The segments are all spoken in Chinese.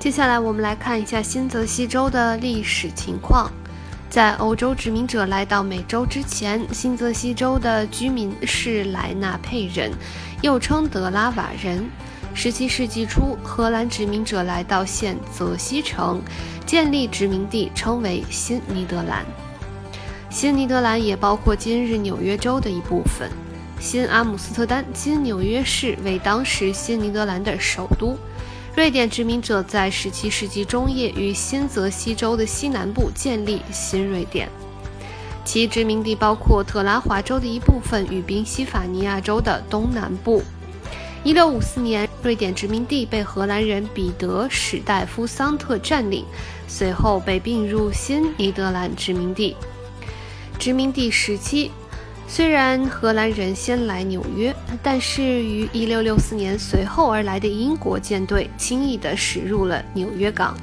接下来我们来看一下新泽西州的历史情况。在欧洲殖民者来到美洲之前，新泽西州的居民是莱纳佩人，又称德拉瓦人。17世纪初，荷兰殖民者来到现泽西城，建立殖民地，称为新尼德兰。新尼德兰也包括今日纽约州的一部分。新阿姆斯特丹今纽约市为当时新尼德兰的首都。瑞典殖民者在17世纪中叶于新泽西州的西南部建立新瑞典，其殖民地包括特拉华州的一部分与宾夕法尼亚州的东南部。1654年，瑞典殖民地被荷兰人彼得史戴夫桑特占领，随后被并入新尼德兰殖民地。殖民地时期。虽然荷兰人先来纽约，但是于1664年随后而来的英国舰队轻易地驶入了纽约港，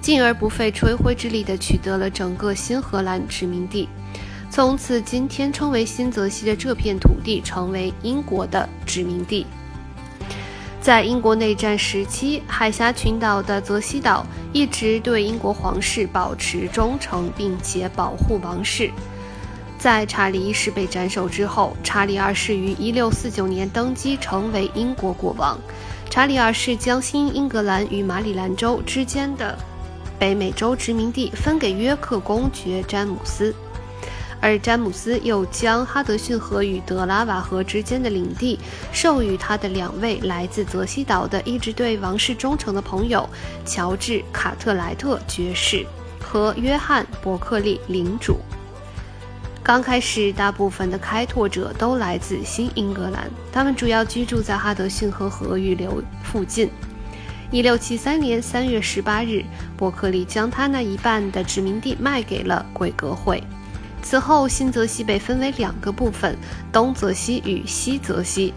进而不费吹灰之力地取得了整个新荷兰殖民地。从此，今天称为新泽西的这片土地成为英国的殖民地。在英国内战时期，海峡群岛的泽西岛一直对英国皇室保持忠诚，并且保护王室。在查理一世被斩首之后，查理二世于1649年登基成为英国国王。查理二世将新英格兰与马里兰州之间的北美洲殖民地分给约克公爵詹姆斯，而詹姆斯又将哈德逊河与德拉瓦河之间的领地授予他的两位来自泽西岛的一直对王室忠诚的朋友——乔治·卡特莱特爵士和约翰·伯克利领主。刚开始，大部分的开拓者都来自新英格兰，他们主要居住在哈德逊河河域流附近。1673年3月18日，伯克利将他那一半的殖民地卖给了贵格会。此后，新泽西被分为两个部分：东泽西与西泽西。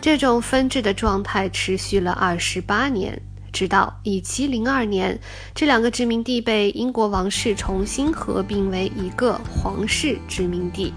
这种分治的状态持续了28年。直到1702年，这两个殖民地被英国王室重新合并为一个皇室殖民地。